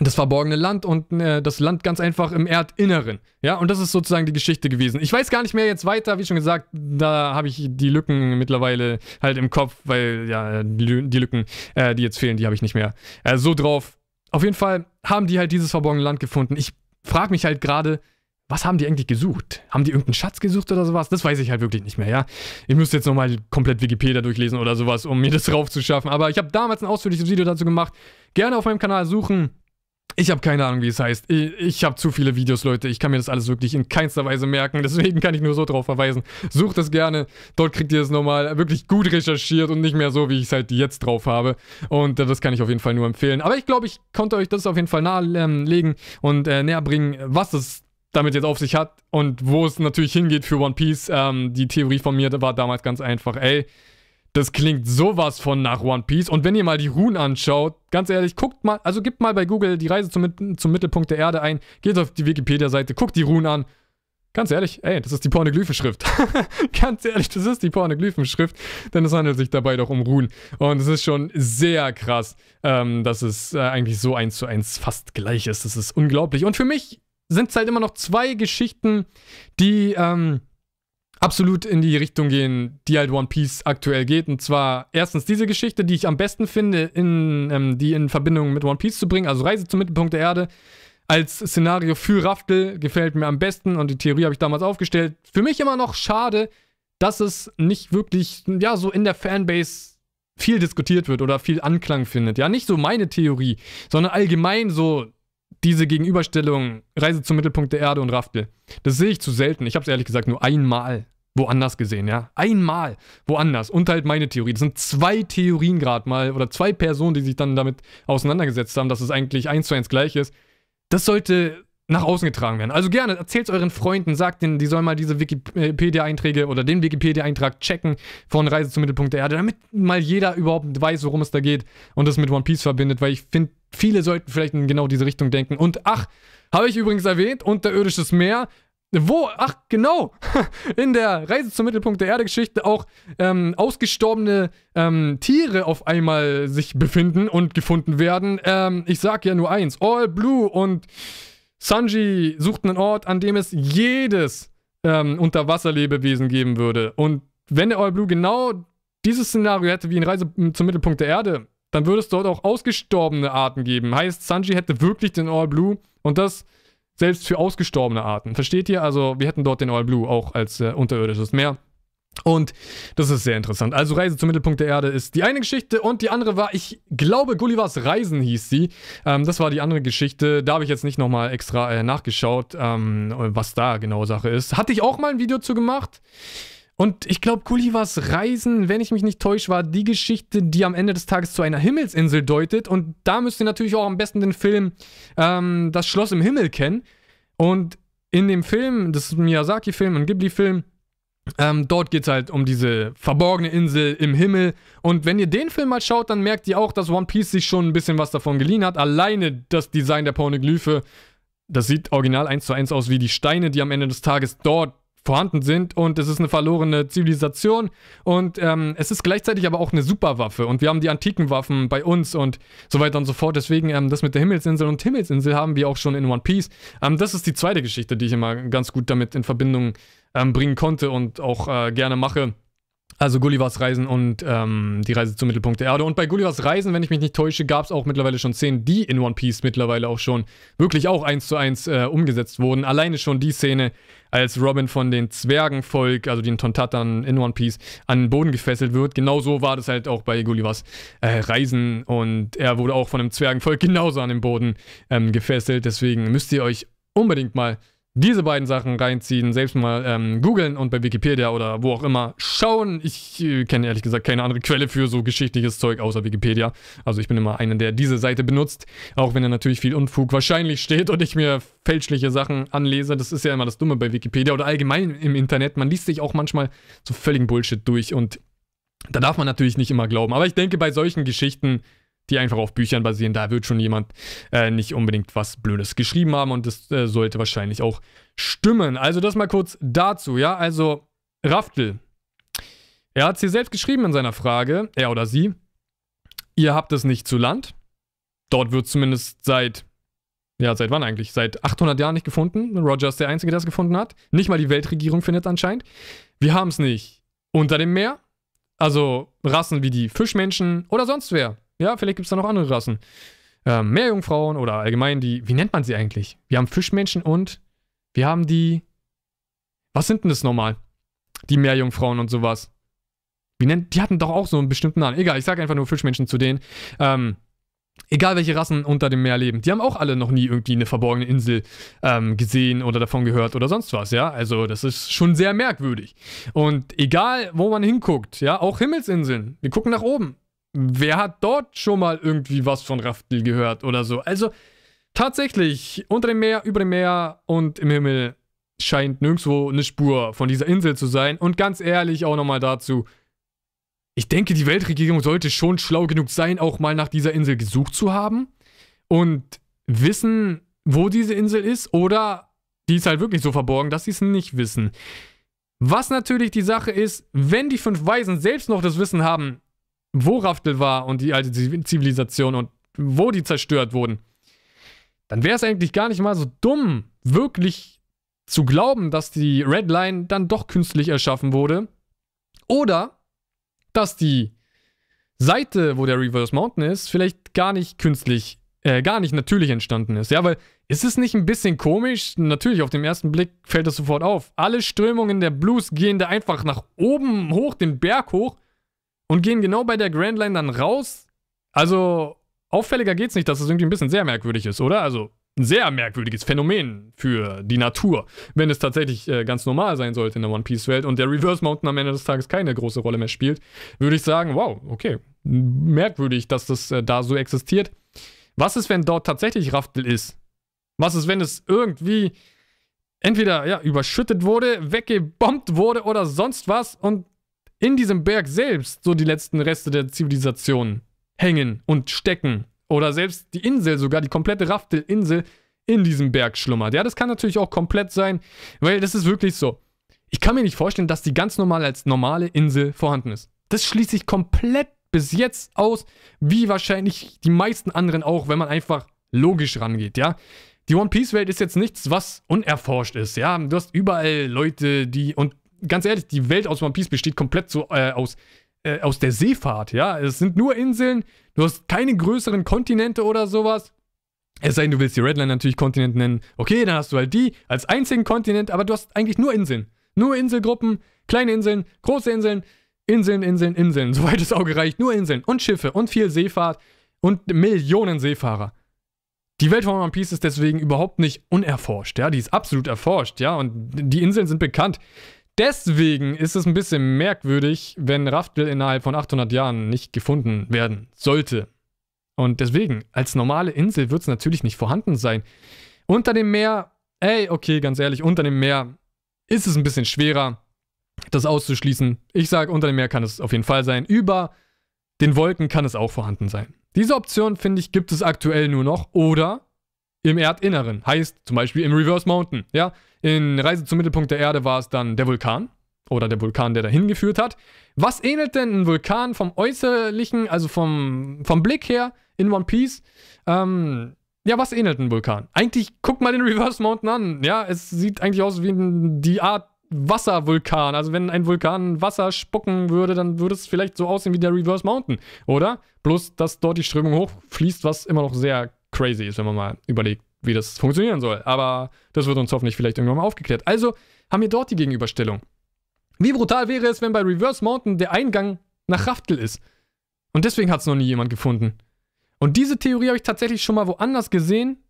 A: das verborgene Land und äh, das Land ganz einfach im Erdinneren. Ja, und das ist sozusagen die Geschichte gewesen. Ich weiß gar nicht mehr jetzt weiter, wie schon gesagt, da habe ich die Lücken mittlerweile halt im Kopf, weil ja, die, Lücken, äh, die jetzt fehlen, die habe ich nicht mehr äh, so drauf. Auf jeden Fall haben die halt dieses verborgene Land gefunden. Ich frage mich halt gerade, was haben die eigentlich gesucht? Haben die irgendeinen Schatz gesucht oder sowas? Das weiß ich halt wirklich nicht mehr, ja. Ich müsste jetzt nochmal komplett Wikipedia durchlesen oder sowas, um mir das drauf zu schaffen. Aber ich habe damals ein ausführliches Video dazu gemacht. Gerne auf meinem Kanal suchen. Ich habe keine Ahnung, wie es heißt. Ich, ich habe zu viele Videos, Leute. Ich kann mir das alles wirklich in keinster Weise merken. Deswegen kann ich nur so drauf verweisen. Sucht es gerne. Dort kriegt ihr es nochmal wirklich gut recherchiert und nicht mehr so, wie ich es halt jetzt drauf habe. Und äh, das kann ich auf jeden Fall nur empfehlen. Aber ich glaube, ich konnte euch das auf jeden Fall nahelegen und äh, näher bringen, was es damit jetzt auf sich hat und wo es natürlich hingeht für One Piece. Ähm, die Theorie von mir war damals ganz einfach, ey, das klingt sowas von nach One Piece. Und wenn ihr mal die Runen anschaut, ganz ehrlich, guckt mal, also gebt mal bei Google die Reise zum, zum Mittelpunkt der Erde ein, geht auf die Wikipedia-Seite, guckt die Runen an. Ganz ehrlich, ey, das ist die Pornoglyphenschrift. ganz ehrlich, das ist die Pornoglyphenschrift, denn es handelt sich dabei doch um Runen. Und es ist schon sehr krass, ähm, dass es äh, eigentlich so eins zu eins fast gleich ist. Das ist unglaublich. Und für mich sind es halt immer noch zwei Geschichten, die ähm, absolut in die Richtung gehen, die halt One Piece aktuell geht. Und zwar erstens diese Geschichte, die ich am besten finde, in, ähm, die in Verbindung mit One Piece zu bringen, also Reise zum Mittelpunkt der Erde. Als Szenario für Raftel gefällt mir am besten und die Theorie habe ich damals aufgestellt. Für mich immer noch schade, dass es nicht wirklich, ja, so in der Fanbase viel diskutiert wird oder viel Anklang findet. Ja, nicht so meine Theorie, sondern allgemein so diese Gegenüberstellung Reise zum Mittelpunkt der Erde und Raftel, das sehe ich zu selten. Ich habe es ehrlich gesagt nur einmal woanders gesehen, ja. Einmal woanders. Und halt meine Theorie. Das sind zwei Theorien gerade mal oder zwei Personen, die sich dann damit auseinandergesetzt haben, dass es eigentlich eins zu eins gleich ist. Das sollte nach außen getragen werden. Also gerne, erzählt es euren Freunden, sagt denen, die sollen mal diese Wikipedia-Einträge oder den Wikipedia-Eintrag checken von Reise zum Mittelpunkt der Erde, damit mal jeder überhaupt weiß, worum es da geht und das mit One Piece verbindet, weil ich finde, viele sollten vielleicht in genau diese Richtung denken. Und ach, habe ich übrigens erwähnt, unterirdisches Meer, wo, ach genau, in der Reise zum Mittelpunkt der Erde-Geschichte auch ähm, ausgestorbene ähm, Tiere auf einmal sich befinden und gefunden werden. Ähm, ich sag ja nur eins, All Blue und Sanji sucht einen Ort, an dem es jedes ähm, Unterwasserlebewesen geben würde. Und wenn der All Blue genau dieses Szenario hätte wie in Reise zum Mittelpunkt der Erde, dann würde es dort auch ausgestorbene Arten geben. Heißt, Sanji hätte wirklich den All Blue und das selbst für ausgestorbene Arten. Versteht ihr? Also, wir hätten dort den All Blue auch als äh, unterirdisches Meer. Und das ist sehr interessant. Also Reise zum Mittelpunkt der Erde ist die eine Geschichte und die andere war, ich glaube, Gullivers Reisen hieß sie. Ähm, das war die andere Geschichte. Da habe ich jetzt nicht nochmal extra äh, nachgeschaut, ähm, was da genau Sache ist. Hatte ich auch mal ein Video zu gemacht. Und ich glaube, Gullivers Reisen, wenn ich mich nicht täusche, war die Geschichte, die am Ende des Tages zu einer Himmelsinsel deutet. Und da müsst ihr natürlich auch am besten den Film ähm, Das Schloss im Himmel kennen. Und in dem Film, das ist ein Miyazaki-Film, ein Ghibli-Film, ähm, dort geht es halt um diese verborgene Insel im Himmel. Und wenn ihr den Film mal schaut, dann merkt ihr auch, dass One Piece sich schon ein bisschen was davon geliehen hat. Alleine das Design der Pornoglyphe, das sieht original eins zu eins aus wie die Steine, die am Ende des Tages dort vorhanden sind und es ist eine verlorene Zivilisation und ähm, es ist gleichzeitig aber auch eine Superwaffe und wir haben die antiken Waffen bei uns und so weiter und so fort. Deswegen ähm, das mit der Himmelsinsel und Himmelsinsel haben wir auch schon in One Piece. Ähm, das ist die zweite Geschichte, die ich immer ganz gut damit in Verbindung ähm, bringen konnte und auch äh, gerne mache. Also Gullivers Reisen und ähm, die Reise zum Mittelpunkt der Erde. Und bei Gullivers Reisen, wenn ich mich nicht täusche, gab es auch mittlerweile schon Szenen, die in One Piece mittlerweile auch schon wirklich auch eins zu eins äh, umgesetzt wurden. Alleine schon die Szene, als Robin von den Zwergenvolk, also den Tontatern in One Piece, an den Boden gefesselt wird. Genauso war das halt auch bei Gullivers äh, Reisen und er wurde auch von einem Zwergenvolk genauso an den Boden ähm, gefesselt. Deswegen müsst ihr euch unbedingt mal diese beiden Sachen reinziehen, selbst mal ähm, googeln und bei Wikipedia oder wo auch immer schauen. Ich äh, kenne ehrlich gesagt keine andere Quelle für so geschichtliches Zeug außer Wikipedia. Also ich bin immer einer, der diese Seite benutzt, auch wenn da natürlich viel Unfug wahrscheinlich steht und ich mir fälschliche Sachen anlese. Das ist ja immer das Dumme bei Wikipedia oder allgemein im Internet. Man liest sich auch manchmal so völligen Bullshit durch und da darf man natürlich nicht immer glauben. Aber ich denke, bei solchen Geschichten die einfach auf Büchern basieren. Da wird schon jemand äh, nicht unbedingt was Blödes geschrieben haben und das äh, sollte wahrscheinlich auch stimmen. Also das mal kurz dazu, ja. Also Raftel. Er hat es hier selbst geschrieben in seiner Frage, er oder sie. Ihr habt es nicht zu Land. Dort wird zumindest seit, ja, seit wann eigentlich? Seit 800 Jahren nicht gefunden. Roger ist der Einzige, der es gefunden hat. Nicht mal die Weltregierung findet es anscheinend. Wir haben es nicht unter dem Meer. Also Rassen wie die Fischmenschen oder sonst wer. Ja, vielleicht gibt es da noch andere Rassen. Ähm, Meerjungfrauen oder allgemein die, wie nennt man sie eigentlich? Wir haben Fischmenschen und wir haben die, was sind denn das nochmal? Die Meerjungfrauen und sowas. Wie nennt, die hatten doch auch so einen bestimmten Namen. Egal, ich sage einfach nur Fischmenschen zu denen. Ähm, egal welche Rassen unter dem Meer leben, die haben auch alle noch nie irgendwie eine verborgene Insel ähm, gesehen oder davon gehört oder sonst was, ja. Also das ist schon sehr merkwürdig. Und egal, wo man hinguckt, ja, auch Himmelsinseln, wir gucken nach oben wer hat dort schon mal irgendwie was von Raftel gehört oder so? Also tatsächlich, unter dem Meer, über dem Meer und im Himmel scheint nirgendwo eine Spur von dieser Insel zu sein. Und ganz ehrlich auch nochmal dazu, ich denke, die Weltregierung sollte schon schlau genug sein, auch mal nach dieser Insel gesucht zu haben und wissen, wo diese Insel ist oder die ist halt wirklich so verborgen, dass sie es nicht wissen. Was natürlich die Sache ist, wenn die fünf Weisen selbst noch das Wissen haben, wo Raftel war und die alte Zivilisation und wo die zerstört wurden, dann wäre es eigentlich gar nicht mal so dumm, wirklich zu glauben, dass die Red Line dann doch künstlich erschaffen wurde. Oder dass die Seite, wo der Reverse Mountain ist, vielleicht gar nicht künstlich, äh, gar nicht natürlich entstanden ist. Ja, weil ist es nicht ein bisschen komisch? Natürlich, auf den ersten Blick fällt das sofort auf. Alle Strömungen der Blues gehen da einfach nach oben hoch, den Berg hoch und gehen genau bei der Grand Line dann raus. Also, auffälliger geht's nicht, dass es irgendwie ein bisschen sehr merkwürdig ist, oder? Also, ein sehr merkwürdiges Phänomen für die Natur, wenn es tatsächlich äh, ganz normal sein sollte in der One Piece Welt und der Reverse Mountain am Ende des Tages keine große Rolle mehr spielt, würde ich sagen, wow, okay, merkwürdig, dass das äh, da so existiert. Was ist, wenn dort tatsächlich Raftel ist? Was ist, wenn es irgendwie entweder ja, überschüttet wurde, weggebombt wurde oder sonst was und in diesem Berg selbst so die letzten Reste der Zivilisation hängen und stecken. Oder selbst die Insel, sogar die komplette Raftel-Insel in diesem Berg schlummert. Ja, das kann natürlich auch komplett sein, weil das ist wirklich so. Ich kann mir nicht vorstellen, dass die ganz normal als normale Insel vorhanden ist. Das schließt sich komplett bis jetzt aus, wie wahrscheinlich die meisten anderen auch, wenn man einfach logisch rangeht, ja. Die One Piece Welt ist jetzt nichts, was unerforscht ist, ja. Du hast überall Leute, die und ganz ehrlich, die Welt aus One Piece besteht komplett so äh, aus, äh, aus der Seefahrt, ja. Es sind nur Inseln, du hast keine größeren Kontinente oder sowas. Es sei denn, du willst die Redline natürlich Kontinent nennen. Okay, dann hast du halt die als einzigen Kontinent, aber du hast eigentlich nur Inseln. Nur Inselgruppen, kleine Inseln, große Inseln, Inseln, Inseln, Inseln, soweit das Auge reicht. Nur Inseln und Schiffe und viel Seefahrt und Millionen Seefahrer. Die Welt von One Piece ist deswegen überhaupt nicht unerforscht, ja. Die ist absolut erforscht, ja. Und die Inseln sind bekannt deswegen ist es ein bisschen merkwürdig, wenn Raftel innerhalb von 800 Jahren nicht gefunden werden sollte. Und deswegen, als normale Insel wird es natürlich nicht vorhanden sein. Unter dem Meer, ey, okay, ganz ehrlich, unter dem Meer ist es ein bisschen schwerer, das auszuschließen. Ich sage, unter dem Meer kann es auf jeden Fall sein. Über den Wolken kann es auch vorhanden sein. Diese Option, finde ich, gibt es aktuell nur noch. Oder im Erdinneren. Heißt zum Beispiel im Reverse Mountain. Ja? In Reise zum Mittelpunkt der Erde war es dann der Vulkan. Oder der Vulkan, der dahin geführt hat. Was ähnelt denn ein Vulkan vom Äußerlichen, also vom, vom Blick her in One Piece? Ähm, ja, was ähnelt ein Vulkan? Eigentlich, guck mal den Reverse Mountain an. Ja, es sieht eigentlich aus wie die Art Wasservulkan. Also wenn ein Vulkan Wasser spucken würde, dann würde es vielleicht so aussehen wie der Reverse Mountain, oder? Bloß, dass dort die Strömung hochfließt, was immer noch sehr crazy ist, wenn man mal überlegt, wie das funktionieren soll. Aber das wird uns hoffentlich vielleicht irgendwann mal aufgeklärt. Also haben wir dort die Gegenüberstellung. Wie brutal wäre es, wenn bei Reverse Mountain der Eingang nach Raftel ist? Und deswegen hat es noch nie jemand gefunden. Und diese Theorie habe ich tatsächlich schon mal woanders gesehen.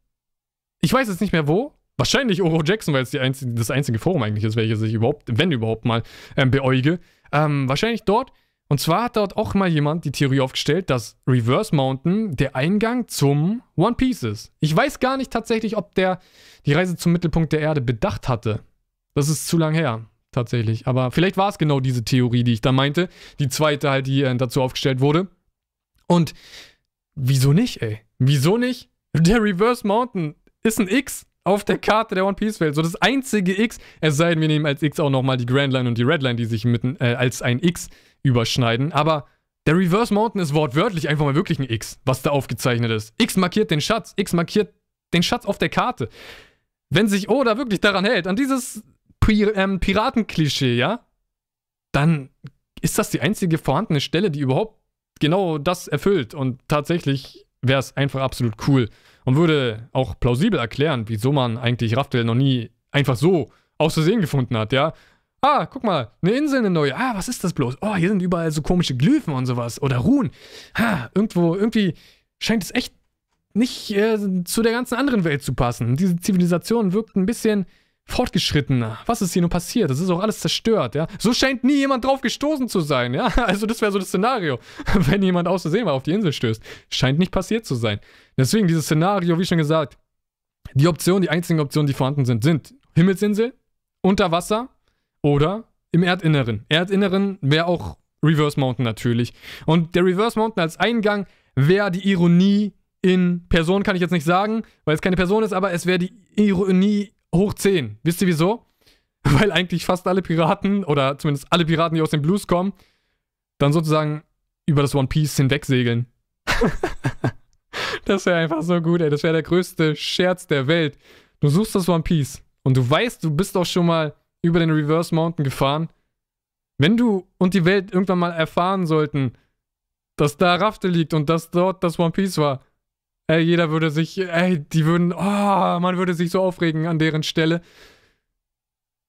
A: Ich weiß jetzt nicht mehr wo, wahrscheinlich Oro Jackson, weil es einzige, das einzige Forum eigentlich ist, welches ich überhaupt, wenn überhaupt mal, ähm, beäuge. Ähm, wahrscheinlich dort. Und zwar hat dort auch mal jemand die Theorie aufgestellt, dass Reverse Mountain der Eingang zum One Piece ist. Ich weiß gar nicht tatsächlich, ob der die Reise zum Mittelpunkt der Erde bedacht hatte. Das ist zu lang her, tatsächlich. Aber vielleicht war es genau diese Theorie, die ich da meinte. Die zweite halt, die äh, dazu aufgestellt wurde. Und wieso nicht, ey? Wieso nicht? Der Reverse Mountain ist ein X auf der Karte der One Piece Welt. So das einzige X, es sei denn, wir nehmen als X auch nochmal die Grand Line und die Red Line, die sich mitten, äh, als ein X überschneiden. Aber der Reverse Mountain ist wortwörtlich einfach mal wirklich ein X, was da aufgezeichnet ist. X markiert den Schatz. X markiert den Schatz auf der Karte. Wenn sich Oda wirklich daran hält, an dieses Pir ähm, Piratenklischee, ja, dann ist das die einzige vorhandene Stelle, die überhaupt genau das erfüllt. Und tatsächlich wäre es einfach absolut cool und würde auch plausibel erklären, wieso man eigentlich Raftel noch nie einfach so aus Versehen gefunden hat, ja. Ah, guck mal, eine Insel, eine neue. Ah, was ist das bloß? Oh, hier sind überall so komische Glyphen und sowas. Oder Ruhen. Ha, irgendwo, irgendwie scheint es echt nicht äh, zu der ganzen anderen Welt zu passen. Diese Zivilisation wirkt ein bisschen fortgeschrittener. Was ist hier nur passiert? Das ist auch alles zerstört, ja. So scheint nie jemand drauf gestoßen zu sein, ja. Also das wäre so das Szenario, wenn jemand aus Versehen mal auf die Insel stößt. Scheint nicht passiert zu sein. Deswegen dieses Szenario, wie schon gesagt, die Optionen, die einzigen Optionen, die vorhanden sind, sind Himmelsinsel, unter Wasser oder im Erdinneren. Erdinneren wäre auch Reverse Mountain natürlich. Und der Reverse Mountain als Eingang wäre die Ironie in Person, kann ich jetzt nicht sagen, weil es keine Person ist, aber es wäre die Ironie hoch 10. Wisst ihr wieso? Weil eigentlich fast alle Piraten, oder zumindest alle Piraten, die aus den Blues kommen, dann sozusagen über das One Piece hinwegsegeln. das wäre einfach so gut, ey. Das wäre der größte Scherz der Welt. Du suchst das One Piece und du weißt, du bist auch schon mal über den Reverse Mountain gefahren. Wenn du und die Welt irgendwann mal erfahren sollten, dass da Rafte liegt und dass dort das One Piece war, Ey, jeder würde sich, ey, die würden, oh, man würde sich so aufregen an deren Stelle.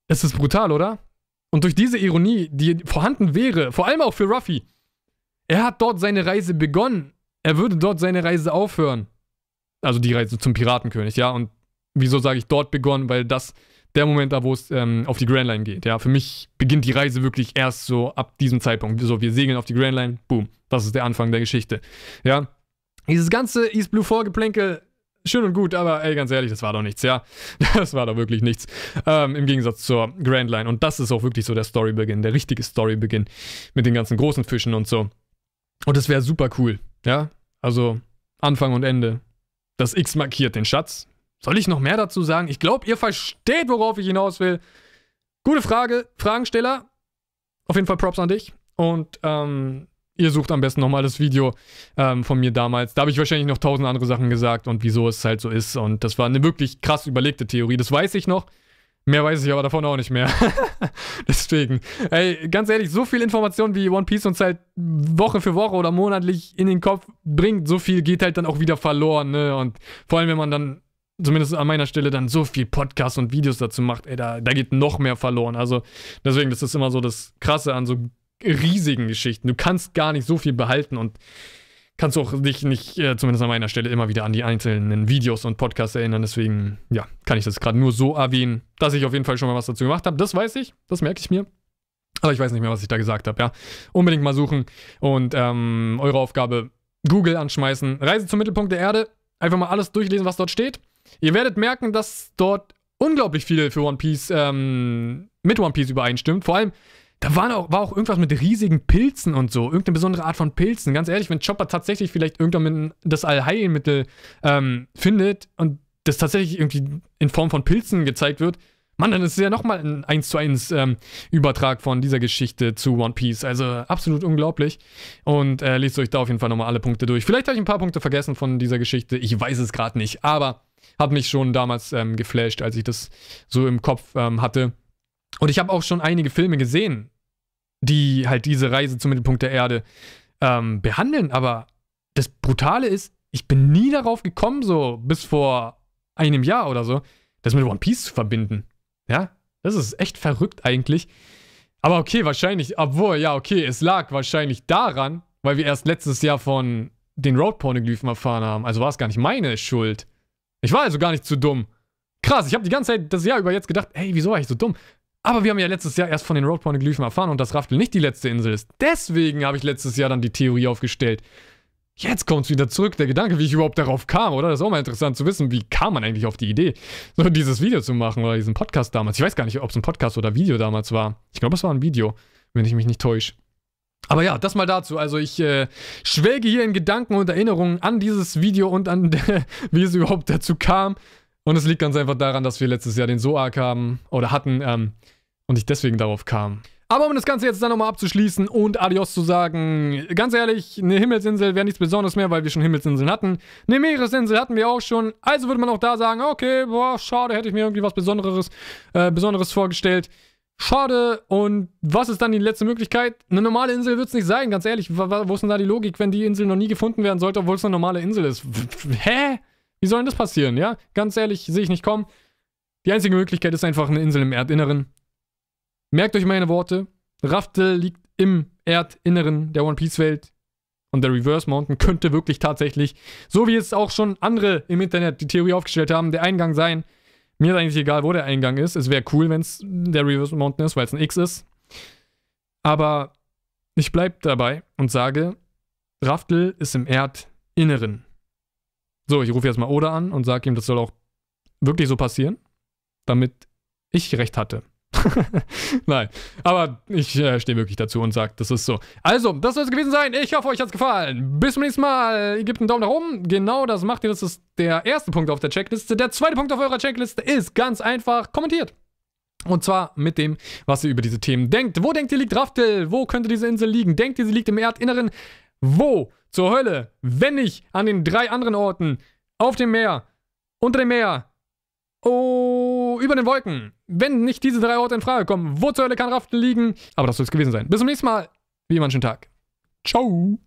A: Es ist brutal, oder? Und durch diese Ironie, die vorhanden wäre, vor allem auch für Ruffy, er hat dort seine Reise begonnen. Er würde dort seine Reise aufhören. Also die Reise zum Piratenkönig, ja. Und wieso sage ich dort begonnen? Weil das der Moment da, wo es ähm, auf die Grand Line geht. Ja, für mich beginnt die Reise wirklich erst so ab diesem Zeitpunkt. So, wir segeln auf die Grand Line, boom. Das ist der Anfang der Geschichte. Ja. Dieses ganze East Blue Vorgeplänkel, schön und gut, aber ey, ganz ehrlich, das war doch nichts, ja. Das war doch wirklich nichts. Ähm, Im Gegensatz zur Grand Line. Und das ist auch wirklich so der Storybeginn, der richtige Storybeginn mit den ganzen großen Fischen und so. Und das wäre super cool, ja. Also Anfang und Ende. Das X markiert den Schatz. Soll ich noch mehr dazu sagen? Ich glaube, ihr versteht, worauf ich hinaus will. Gute Frage, Fragensteller. Auf jeden Fall Props an dich. Und ähm, ihr sucht am besten nochmal das Video ähm, von mir damals. Da habe ich wahrscheinlich noch tausend andere Sachen gesagt und wieso es halt so ist. Und das war eine wirklich krass überlegte Theorie. Das weiß ich noch. Mehr weiß ich aber davon auch nicht mehr. Deswegen, ey, ganz ehrlich, so viel Information wie One Piece uns halt Woche für Woche oder monatlich in den Kopf bringt, so viel geht halt dann auch wieder verloren, ne? Und vor allem, wenn man dann, zumindest an meiner Stelle, dann so viel Podcasts und Videos dazu macht, ey, da, da geht noch mehr verloren. Also, deswegen, das ist immer so das Krasse an so riesigen Geschichten. Du kannst gar nicht so viel behalten und kannst auch dich nicht, äh, zumindest an meiner Stelle, immer wieder an die einzelnen Videos und Podcasts erinnern. Deswegen, ja, kann ich das gerade nur so erwähnen, dass ich auf jeden Fall schon mal was dazu gemacht habe. Das weiß ich, das merke ich mir. Aber ich weiß nicht mehr, was ich da gesagt habe, ja. Unbedingt mal suchen und ähm, eure Aufgabe Google anschmeißen. Reise zum Mittelpunkt der Erde. Einfach mal alles durchlesen, was dort steht. Ihr werdet merken, dass dort unglaublich viele für One Piece ähm, mit One Piece übereinstimmt. Vor allem, da war auch, war auch irgendwas mit riesigen Pilzen und so. Irgendeine besondere Art von Pilzen. Ganz ehrlich, wenn Chopper tatsächlich vielleicht irgendwann das Allheilmittel ähm, findet und das tatsächlich irgendwie in Form von Pilzen gezeigt wird, Mann, dann ist es ja nochmal ein 1 zu 1 ähm, Übertrag von dieser Geschichte zu One Piece. Also absolut unglaublich. Und äh, lest euch da auf jeden Fall nochmal alle Punkte durch. Vielleicht habe ich ein paar Punkte vergessen von dieser Geschichte. Ich weiß es gerade nicht. Aber hat mich schon damals ähm, geflasht, als ich das so im Kopf ähm, hatte. Und ich habe auch schon einige Filme gesehen, die halt diese Reise zum Mittelpunkt der Erde ähm, behandeln. Aber das Brutale ist, ich bin nie darauf gekommen, so bis vor einem Jahr oder so, das mit One Piece zu verbinden. Ja, das ist echt verrückt eigentlich. Aber okay, wahrscheinlich, obwohl, ja, okay, es lag wahrscheinlich daran, weil wir erst letztes Jahr von den Road-Pornoglyphen erfahren haben. Also war es gar nicht meine Schuld. Ich war also gar nicht zu dumm. Krass, ich habe die ganze Zeit das Jahr über jetzt gedacht, ey, wieso war ich so dumm? Aber wir haben ja letztes Jahr erst von den Road-Pornoglyphen erfahren und dass Raftel nicht die letzte Insel ist. Deswegen habe ich letztes Jahr dann die Theorie aufgestellt. Jetzt kommt es wieder zurück, der Gedanke, wie ich überhaupt darauf kam, oder? Das ist auch mal interessant zu wissen, wie kam man eigentlich auf die Idee, so dieses Video zu machen oder diesen Podcast damals. Ich weiß gar nicht, ob es ein Podcast oder Video damals war. Ich glaube, es war ein Video, wenn ich mich nicht täusche. Aber ja, das mal dazu. Also ich äh, schwelge hier in Gedanken und Erinnerungen an dieses Video und an, wie es überhaupt dazu kam. Und es liegt ganz einfach daran, dass wir letztes Jahr den Soark haben oder hatten ähm, und ich deswegen darauf kam. Aber um das Ganze jetzt dann nochmal abzuschließen und Adios zu sagen, ganz ehrlich, eine Himmelsinsel wäre nichts Besonderes mehr, weil wir schon Himmelsinseln hatten. Eine Meeresinsel hatten wir auch schon. Also würde man auch da sagen, okay, boah, schade, hätte ich mir irgendwie was Besonderes, äh, Besonderes vorgestellt. Schade. Und was ist dann die letzte Möglichkeit? Eine normale Insel wird es nicht sein, ganz ehrlich. Wo ist denn da die Logik, wenn die Insel noch nie gefunden werden sollte, obwohl es eine normale Insel ist? Hä? Wie soll denn das passieren, ja? Ganz ehrlich, sehe ich nicht kommen. Die einzige Möglichkeit ist einfach eine Insel im Erdinneren. Merkt euch meine Worte. Raftel liegt im Erdinneren der One Piece Welt. Und der Reverse Mountain könnte wirklich tatsächlich, so wie es auch schon andere im Internet die Theorie aufgestellt haben, der Eingang sein. Mir ist eigentlich egal, wo der Eingang ist. Es wäre cool, wenn es der Reverse Mountain ist, weil es ein X ist. Aber ich bleibe dabei und sage, Raftel ist im Erdinneren. So, ich rufe jetzt mal Oda an und sage ihm, das soll auch wirklich so passieren, damit ich recht hatte. Nein, aber ich äh, stehe wirklich dazu und sage, das ist so. Also, das soll es gewesen sein. Ich hoffe, euch hat es gefallen. Bis zum nächsten Mal. Ihr gebt einen Daumen nach oben. Genau das macht ihr. Das ist der erste Punkt auf der Checkliste. Der zweite Punkt auf eurer Checkliste ist ganz einfach kommentiert. Und zwar mit dem, was ihr über diese Themen denkt. Wo denkt ihr liegt Raftel? Wo könnte diese Insel liegen? Denkt ihr, sie liegt im Erdinneren? Wo zur Hölle, wenn nicht an den drei anderen Orten, auf dem Meer, unter dem Meer, Oh, über den Wolken. Wenn nicht diese drei Orte in Frage kommen, wo zur Hölle kann Raftel liegen? Aber das soll es gewesen sein. Bis zum nächsten Mal. Wie immer einen schönen Tag. Ciao.